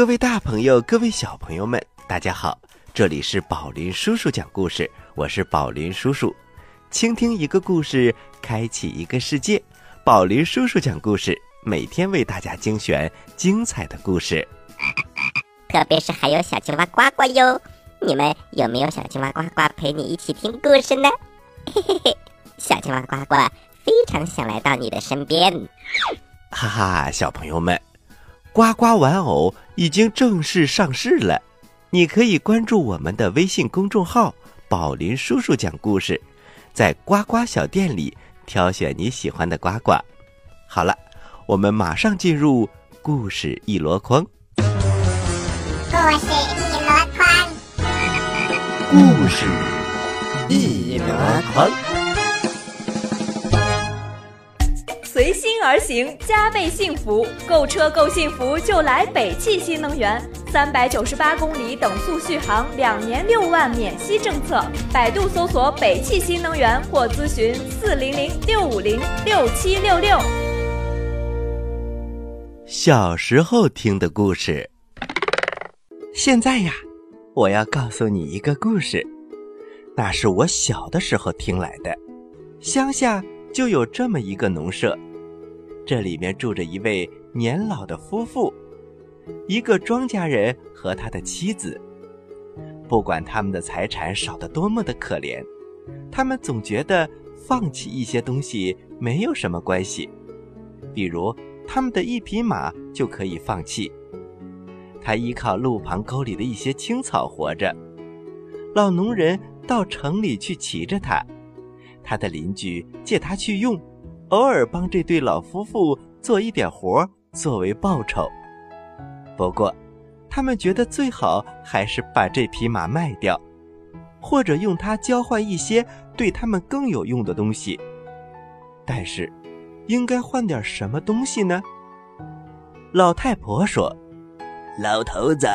各位大朋友，各位小朋友们，大家好！这里是宝林叔叔讲故事，我是宝林叔叔。倾听一个故事，开启一个世界。宝林叔叔讲故事，每天为大家精选精彩的故事。特别是还有小青蛙呱呱哟！你们有没有小青蛙呱呱陪你一起听故事呢？嘿嘿嘿，小青蛙呱呱非常想来到你的身边。哈哈，小朋友们，呱呱玩偶已经正式上市了，你可以关注我们的微信公众号“宝林叔叔讲故事”，在呱呱小店里挑选你喜欢的呱呱。好了，我们马上进入故事一箩筐。故事一箩筐，故事一箩筐。随心而行，加倍幸福。购车够幸福，就来北汽新能源。三百九十八公里等速续航，两年六万免息政策。百度搜索“北汽新能源”或咨询四零零六五零六七六六。小时候听的故事。现在呀，我要告诉你一个故事，那是我小的时候听来的。乡下就有这么一个农舍。这里面住着一位年老的夫妇，一个庄稼人和他的妻子。不管他们的财产少得多么的可怜，他们总觉得放弃一些东西没有什么关系。比如，他们的一匹马就可以放弃，他依靠路旁沟里的一些青草活着。老农人到城里去骑着它，他的邻居借他去用。偶尔帮这对老夫妇做一点活作为报酬，不过，他们觉得最好还是把这匹马卖掉，或者用它交换一些对他们更有用的东西。但是，应该换点什么东西呢？老太婆说：“老头子，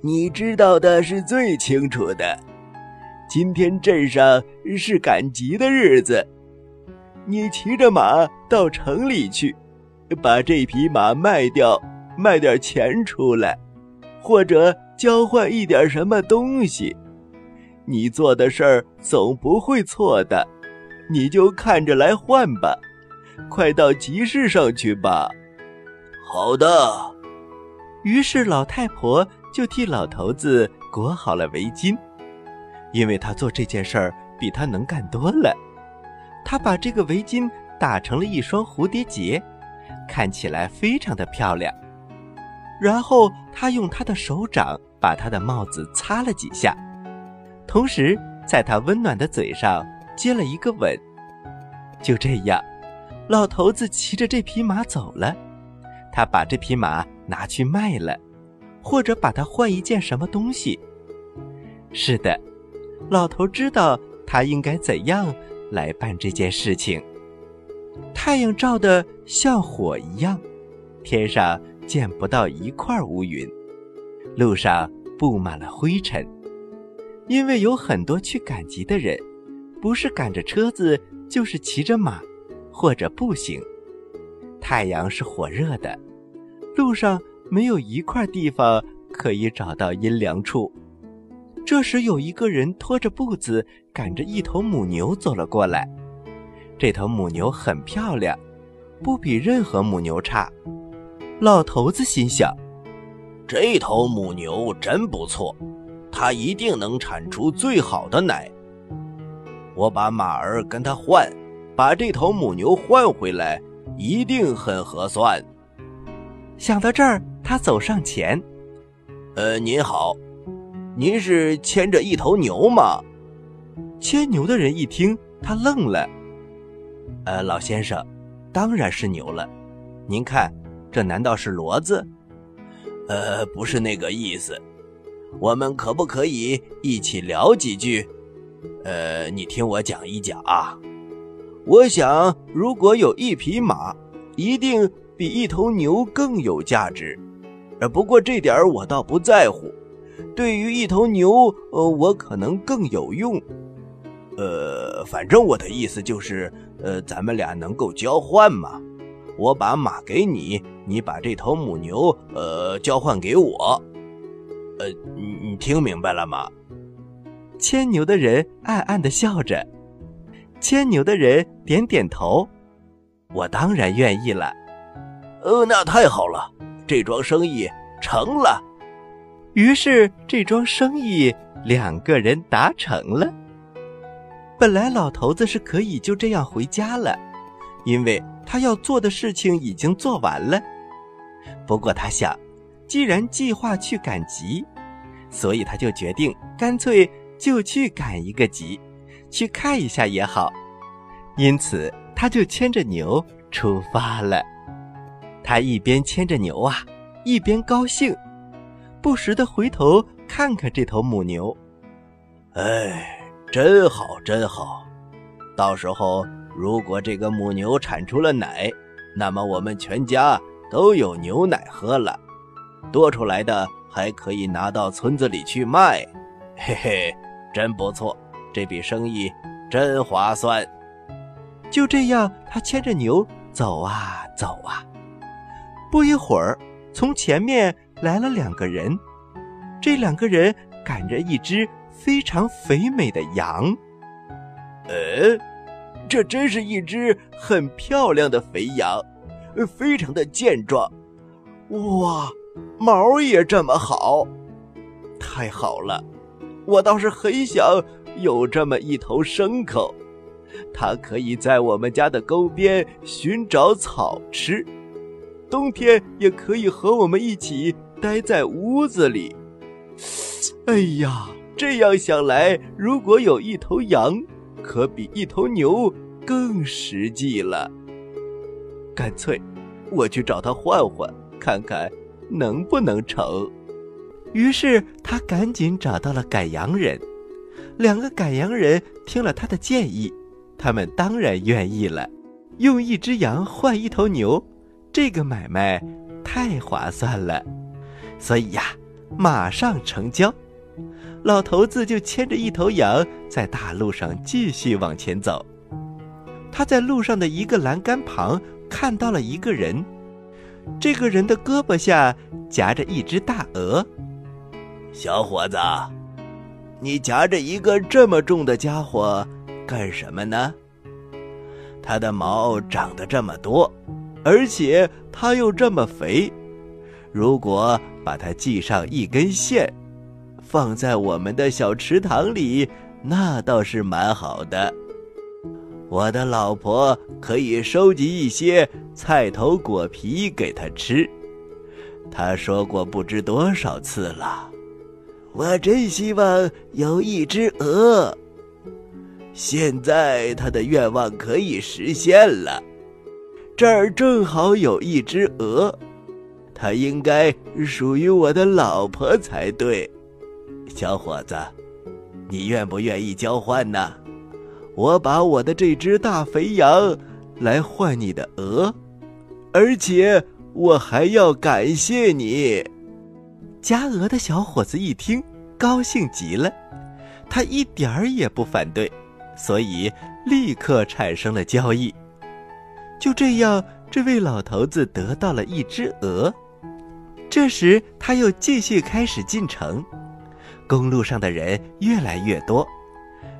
你知道的是最清楚的。今天镇上是赶集的日子。”你骑着马到城里去，把这匹马卖掉，卖点钱出来，或者交换一点什么东西。你做的事儿总不会错的，你就看着来换吧。快到集市上去吧。好的。于是老太婆就替老头子裹好了围巾，因为她做这件事儿比他能干多了。他把这个围巾打成了一双蝴蝶结，看起来非常的漂亮。然后他用他的手掌把他的帽子擦了几下，同时在他温暖的嘴上接了一个吻。就这样，老头子骑着这匹马走了。他把这匹马拿去卖了，或者把它换一件什么东西。是的，老头知道他应该怎样。来办这件事情。太阳照得像火一样，天上见不到一块乌云，路上布满了灰尘，因为有很多去赶集的人，不是赶着车子，就是骑着马，或者步行。太阳是火热的，路上没有一块地方可以找到阴凉处。这时，有一个人拖着步子，赶着一头母牛走了过来。这头母牛很漂亮，不比任何母牛差。老头子心想：这头母牛真不错，它一定能产出最好的奶。我把马儿跟它换，把这头母牛换回来，一定很合算。想到这儿，他走上前：“呃，您好。”您是牵着一头牛吗？牵牛的人一听，他愣了。呃，老先生，当然是牛了。您看，这难道是骡子？呃，不是那个意思。我们可不可以一起聊几句？呃，你听我讲一讲啊。我想，如果有一匹马，一定比一头牛更有价值。呃，不过这点我倒不在乎。对于一头牛，呃，我可能更有用。呃，反正我的意思就是，呃，咱们俩能够交换嘛。我把马给你，你把这头母牛呃交换给我。呃，你你听明白了吗？牵牛的人暗暗的笑着，牵牛的人点点头，我当然愿意了。呃，那太好了，这桩生意成了。于是这桩生意两个人达成了。本来老头子是可以就这样回家了，因为他要做的事情已经做完了。不过他想，既然计划去赶集，所以他就决定干脆就去赶一个集，去看一下也好。因此，他就牵着牛出发了。他一边牵着牛啊，一边高兴，不时的回头看看这头母牛。哎，真好，真好！到时候如果这个母牛产出了奶，那么我们全家都有牛奶喝了，多出来的还可以拿到村子里去卖。嘿嘿，真不错，这笔生意真划算。就这样，他牵着牛走啊走啊。不一会儿，从前面来了两个人，这两个人赶着一只非常肥美的羊。呃，这真是一只很漂亮的肥羊，非常的健壮。哇，毛也这么好，太好了！我倒是很想有这么一头牲口，它可以在我们家的沟边寻找草吃。冬天也可以和我们一起待在屋子里。哎呀，这样想来，如果有一头羊，可比一头牛更实际了。干脆，我去找他换换，看看能不能成。于是他赶紧找到了赶羊人。两个赶羊人听了他的建议，他们当然愿意了，用一只羊换一头牛。这个买卖太划算了，所以呀，马上成交。老头子就牵着一头羊在大路上继续往前走。他在路上的一个栏杆旁看到了一个人，这个人的胳膊下夹着一只大鹅。小伙子，你夹着一个这么重的家伙干什么呢？它的毛长得这么多。而且它又这么肥，如果把它系上一根线，放在我们的小池塘里，那倒是蛮好的。我的老婆可以收集一些菜头果皮给它吃。她说过不知多少次了，我真希望有一只鹅。现在她的愿望可以实现了。这儿正好有一只鹅，它应该属于我的老婆才对。小伙子，你愿不愿意交换呢？我把我的这只大肥羊来换你的鹅，而且我还要感谢你。夹鹅的小伙子一听，高兴极了，他一点儿也不反对，所以立刻产生了交易。就这样，这位老头子得到了一只鹅。这时，他又继续开始进城。公路上的人越来越多，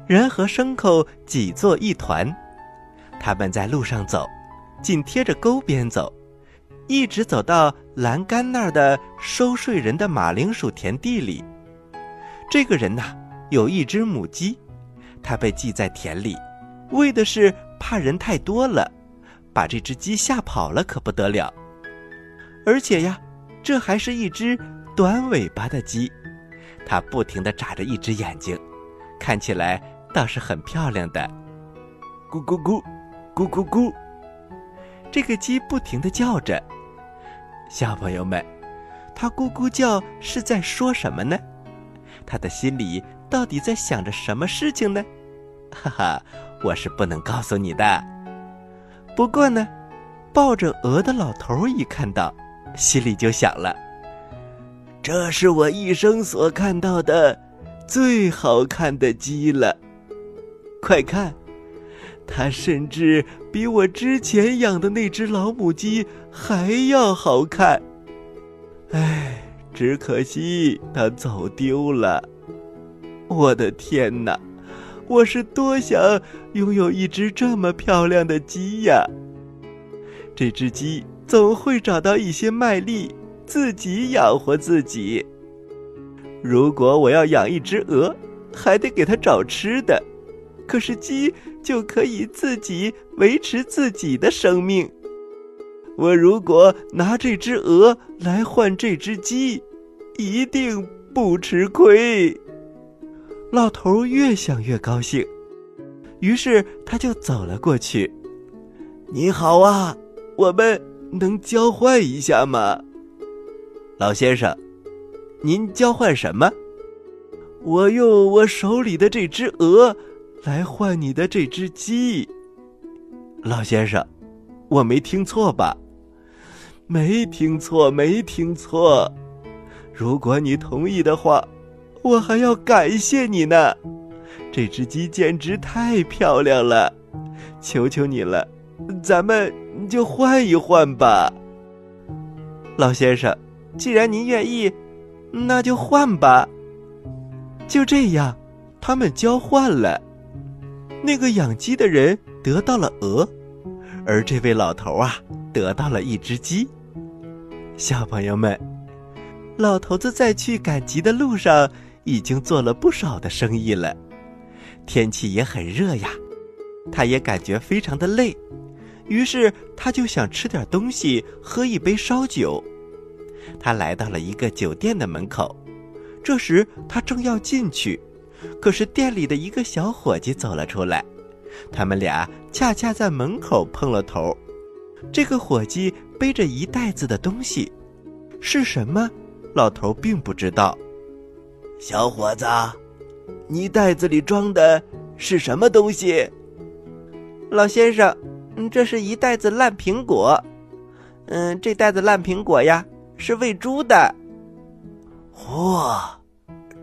人和牲口挤作一团。他们在路上走，紧贴着沟边走，一直走到栏杆那儿的收税人的马铃薯田地里。这个人呐，有一只母鸡，他被系在田里，为的是怕人太多了。把这只鸡吓跑了可不得了，而且呀，这还是一只短尾巴的鸡，它不停地眨着一只眼睛，看起来倒是很漂亮的。咕咕咕，咕咕咕，这个鸡不停地叫着。小朋友们，它咕咕叫是在说什么呢？它的心里到底在想着什么事情呢？哈哈，我是不能告诉你的。不过呢，抱着鹅的老头一看到，心里就想了：这是我一生所看到的最好看的鸡了。快看，它甚至比我之前养的那只老母鸡还要好看。唉，只可惜它走丢了。我的天哪！我是多想拥有一只这么漂亮的鸡呀！这只鸡总会找到一些麦粒，自己养活自己。如果我要养一只鹅，还得给它找吃的。可是鸡就可以自己维持自己的生命。我如果拿这只鹅来换这只鸡，一定不吃亏。老头越想越高兴，于是他就走了过去。“你好啊，我们能交换一下吗？”老先生，您交换什么？我用我手里的这只鹅来换你的这只鸡。老先生，我没听错吧？没听错，没听错。如果你同意的话。我还要感谢你呢，这只鸡简直太漂亮了，求求你了，咱们就换一换吧。老先生，既然您愿意，那就换吧。就这样，他们交换了。那个养鸡的人得到了鹅，而这位老头啊，得到了一只鸡。小朋友们，老头子在去赶集的路上。已经做了不少的生意了，天气也很热呀，他也感觉非常的累，于是他就想吃点东西，喝一杯烧酒。他来到了一个酒店的门口，这时他正要进去，可是店里的一个小伙计走了出来，他们俩恰恰在门口碰了头。这个伙计背着一袋子的东西，是什么？老头并不知道。小伙子，你袋子里装的是什么东西？老先生，这是一袋子烂苹果。嗯，这袋子烂苹果呀，是喂猪的。嚯，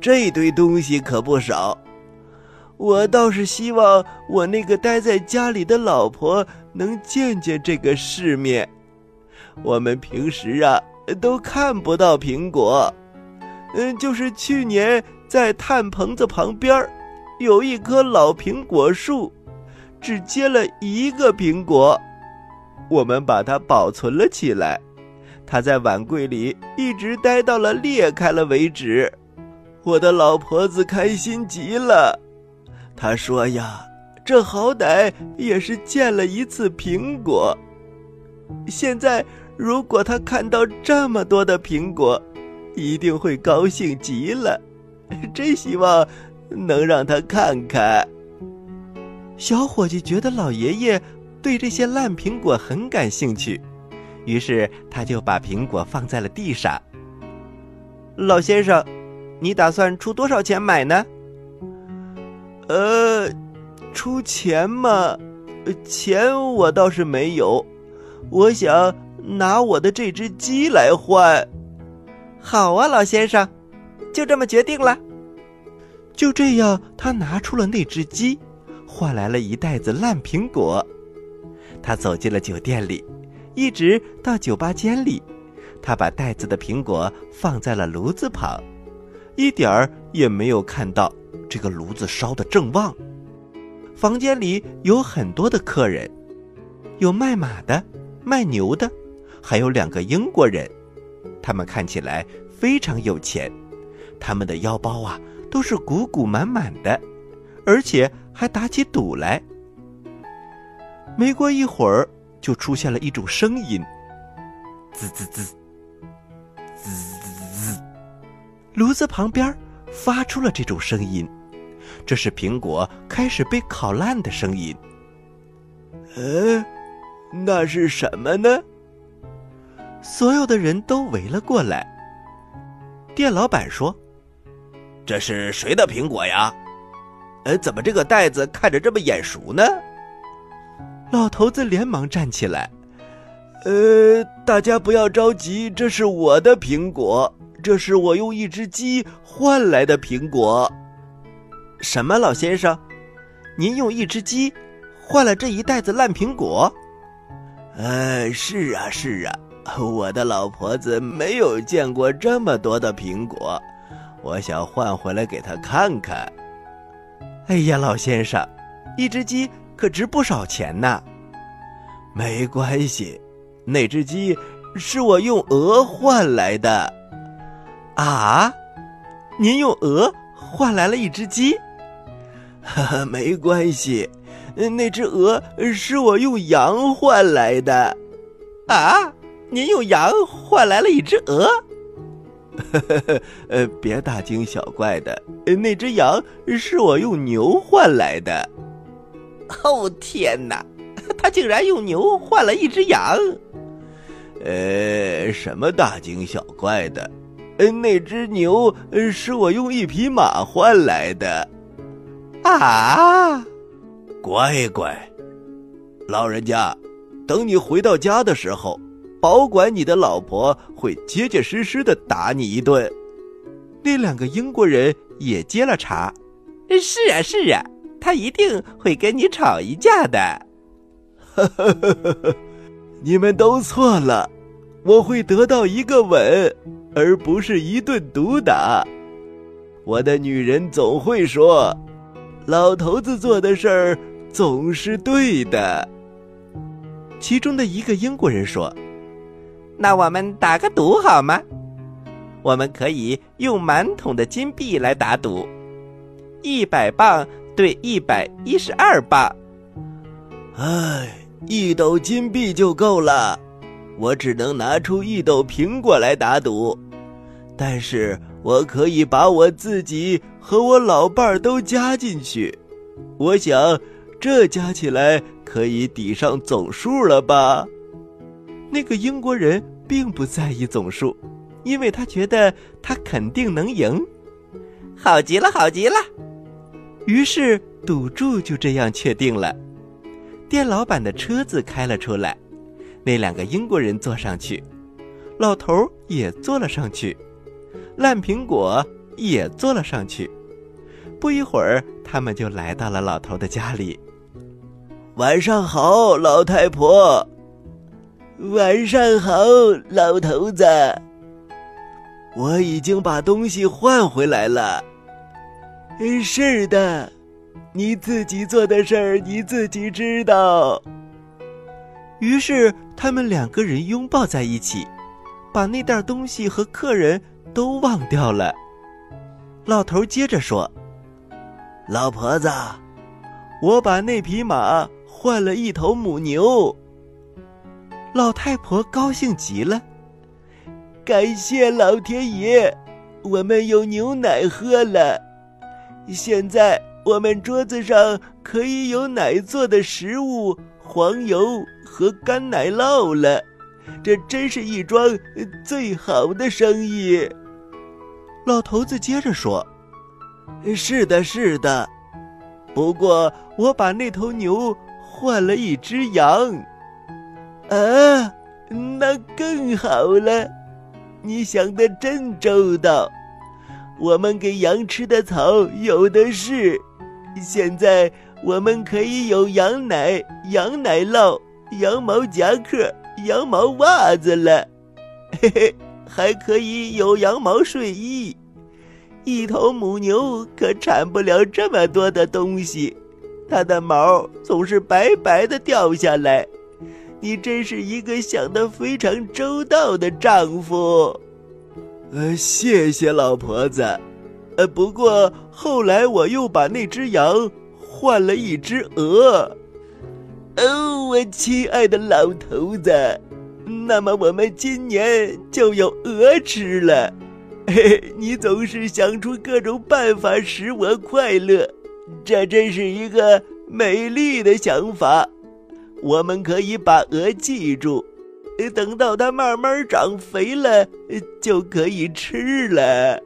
这堆东西可不少。我倒是希望我那个待在家里的老婆能见见这个世面。我们平时啊，都看不到苹果。嗯，就是去年在炭棚子旁边有一棵老苹果树，只结了一个苹果，我们把它保存了起来。它在碗柜里一直待到了裂开了为止。我的老婆子开心极了，她说呀：“这好歹也是见了一次苹果。”现在，如果她看到这么多的苹果，一定会高兴极了，真希望能让他看看。小伙计觉得老爷爷对这些烂苹果很感兴趣，于是他就把苹果放在了地上。老先生，你打算出多少钱买呢？呃，出钱嘛，钱我倒是没有，我想拿我的这只鸡来换。好啊，老先生，就这么决定了。就这样，他拿出了那只鸡，换来了一袋子烂苹果。他走进了酒店里，一直到酒吧间里，他把袋子的苹果放在了炉子旁，一点儿也没有看到这个炉子烧得正旺。房间里有很多的客人，有卖马的，卖牛的，还有两个英国人。他们看起来非常有钱，他们的腰包啊都是鼓鼓满满的，而且还打起赌来。没过一会儿，就出现了一种声音：滋滋滋，滋滋滋。炉子旁边发出了这种声音，这是苹果开始被烤烂的声音。呃，那是什么呢？所有的人都围了过来。店老板说：“这是谁的苹果呀？呃，怎么这个袋子看着这么眼熟呢？”老头子连忙站起来：“呃，大家不要着急，这是我的苹果，这是我用一只鸡换来的苹果。”什么，老先生？您用一只鸡换了这一袋子烂苹果？呃，是啊，是啊，我的老婆子没有见过这么多的苹果，我想换回来给她看看。哎呀，老先生，一只鸡可值不少钱呢。没关系，那只鸡是我用鹅换来的。啊，您用鹅换来了一只鸡？哈哈，没关系。那只鹅是我用羊换来的，啊！您用羊换来了一只鹅？呃，别大惊小怪的，那只羊是我用牛换来的。哦天哪，他竟然用牛换了一只羊！呃，什么大惊小怪的？那只牛是我用一匹马换来的。啊！乖乖，老人家，等你回到家的时候，保管你的老婆会结结实实的打你一顿。那两个英国人也接了茬：“是啊，是啊，他一定会跟你吵一架的。”你们都错了，我会得到一个吻，而不是一顿毒打。我的女人总会说，老头子做的事儿。总是对的。其中的一个英国人说：“那我们打个赌好吗？我们可以用满桶的金币来打赌，一百磅对一百一十二磅。唉，一斗金币就够了，我只能拿出一斗苹果来打赌，但是我可以把我自己和我老伴儿都加进去。我想。”这加起来可以抵上总数了吧？那个英国人并不在意总数，因为他觉得他肯定能赢。好极了，好极了！于是赌注就这样确定了。店老板的车子开了出来，那两个英国人坐上去，老头也坐了上去，烂苹果也坐了上去。不一会儿，他们就来到了老头的家里。晚上好，老太婆。晚上好，老头子。我已经把东西换回来了。是的，你自己做的事儿你自己知道。于是他们两个人拥抱在一起，把那袋东西和客人都忘掉了。老头接着说：“老婆子，我把那匹马。”换了一头母牛，老太婆高兴极了。感谢老天爷，我们有牛奶喝了。现在我们桌子上可以有奶做的食物、黄油和干奶酪了。这真是一桩最好的生意。老头子接着说：“是的，是的。不过我把那头牛。”换了一只羊，啊，那更好了！你想的真周到。我们给羊吃的草有的是，现在我们可以有羊奶、羊奶酪、羊毛夹克、羊毛袜子了，嘿嘿，还可以有羊毛睡衣。一头母牛可产不了这么多的东西。它的毛总是白白的掉下来，你真是一个想得非常周到的丈夫。呃，谢谢老婆子。呃，不过后来我又把那只羊换了一只鹅。哦，我亲爱的老头子，那么我们今年就有鹅吃了。嘿嘿，你总是想出各种办法使我快乐。这真是一个美丽的想法，我们可以把鹅记住，等到它慢慢长肥了，就可以吃了。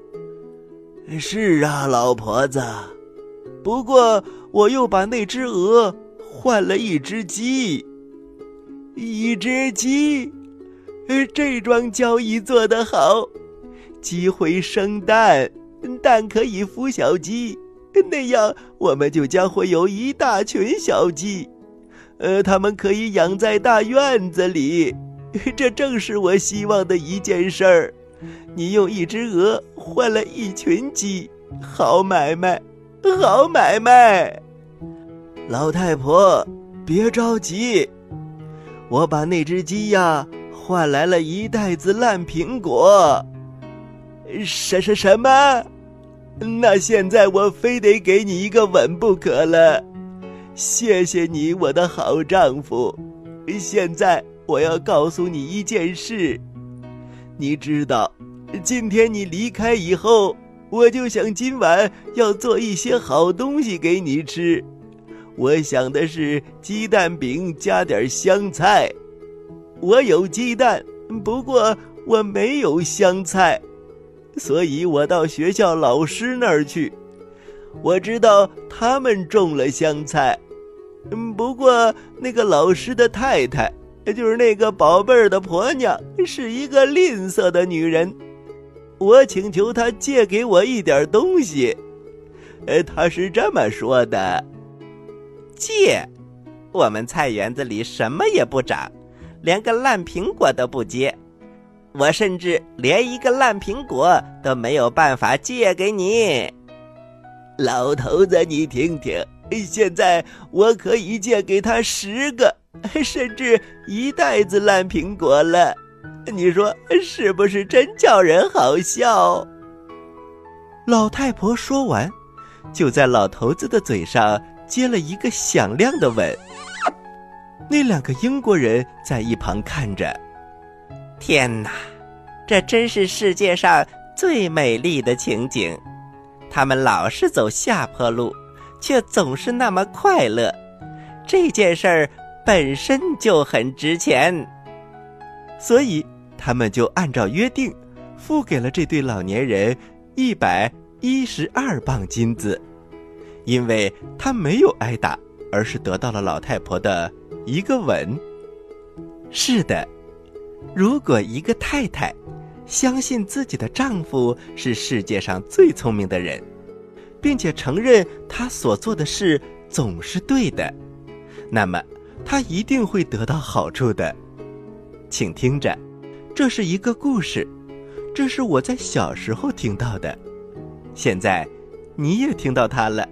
是啊，老婆子。不过我又把那只鹅换了一只鸡，一只鸡。这桩交易做得好，鸡会生蛋，蛋可以孵小鸡。那样，我们就将会有一大群小鸡，呃，它们可以养在大院子里，这正是我希望的一件事儿。你用一只鹅换了一群鸡，好买卖，好买卖。老太婆，别着急，我把那只鸡呀换来了一袋子烂苹果。什什什么？那现在我非得给你一个吻不可了。谢谢你，我的好丈夫。现在我要告诉你一件事，你知道，今天你离开以后，我就想今晚要做一些好东西给你吃。我想的是鸡蛋饼加点香菜。我有鸡蛋，不过我没有香菜。所以我到学校老师那儿去，我知道他们种了香菜，嗯，不过那个老师的太太，就是那个宝贝儿的婆娘，是一个吝啬的女人。我请求她借给我一点东西，呃，她是这么说的：借，我们菜园子里什么也不长，连个烂苹果都不结。我甚至连一个烂苹果都没有办法借给你，老头子，你听听，现在我可以借给他十个，甚至一袋子烂苹果了。你说是不是真叫人好笑？老太婆说完，就在老头子的嘴上接了一个响亮的吻。那两个英国人在一旁看着。天哪，这真是世界上最美丽的情景！他们老是走下坡路，却总是那么快乐。这件事儿本身就很值钱，所以他们就按照约定，付给了这对老年人一百一十二磅金子，因为他没有挨打，而是得到了老太婆的一个吻。是的。如果一个太太相信自己的丈夫是世界上最聪明的人，并且承认他所做的事总是对的，那么他一定会得到好处的。请听着，这是一个故事，这是我在小时候听到的。现在你也听到它了，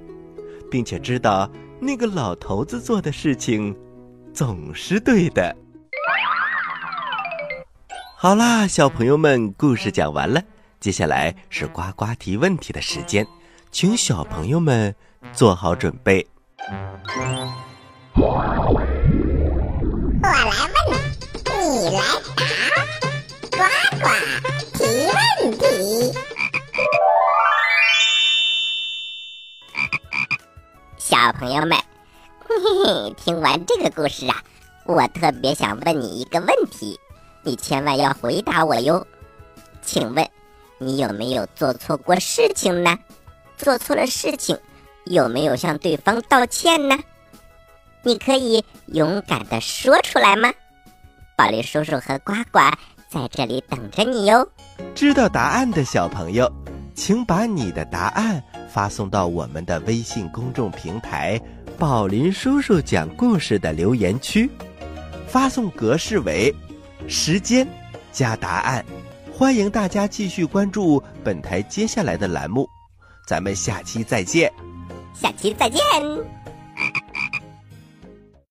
并且知道那个老头子做的事情总是对的。好啦，小朋友们，故事讲完了，接下来是呱呱提问题的时间，请小朋友们做好准备。我来问，你你来答，呱呱提问题。小朋友们，嘿嘿，听完这个故事啊，我特别想问你一个问题。你千万要回答我哟！请问，你有没有做错过事情呢？做错了事情，有没有向对方道歉呢？你可以勇敢的说出来吗？宝林叔叔和呱呱在这里等着你哟。知道答案的小朋友，请把你的答案发送到我们的微信公众平台“宝林叔叔讲故事”的留言区，发送格式为。时间加答案，欢迎大家继续关注本台接下来的栏目，咱们下期再见。下期再见。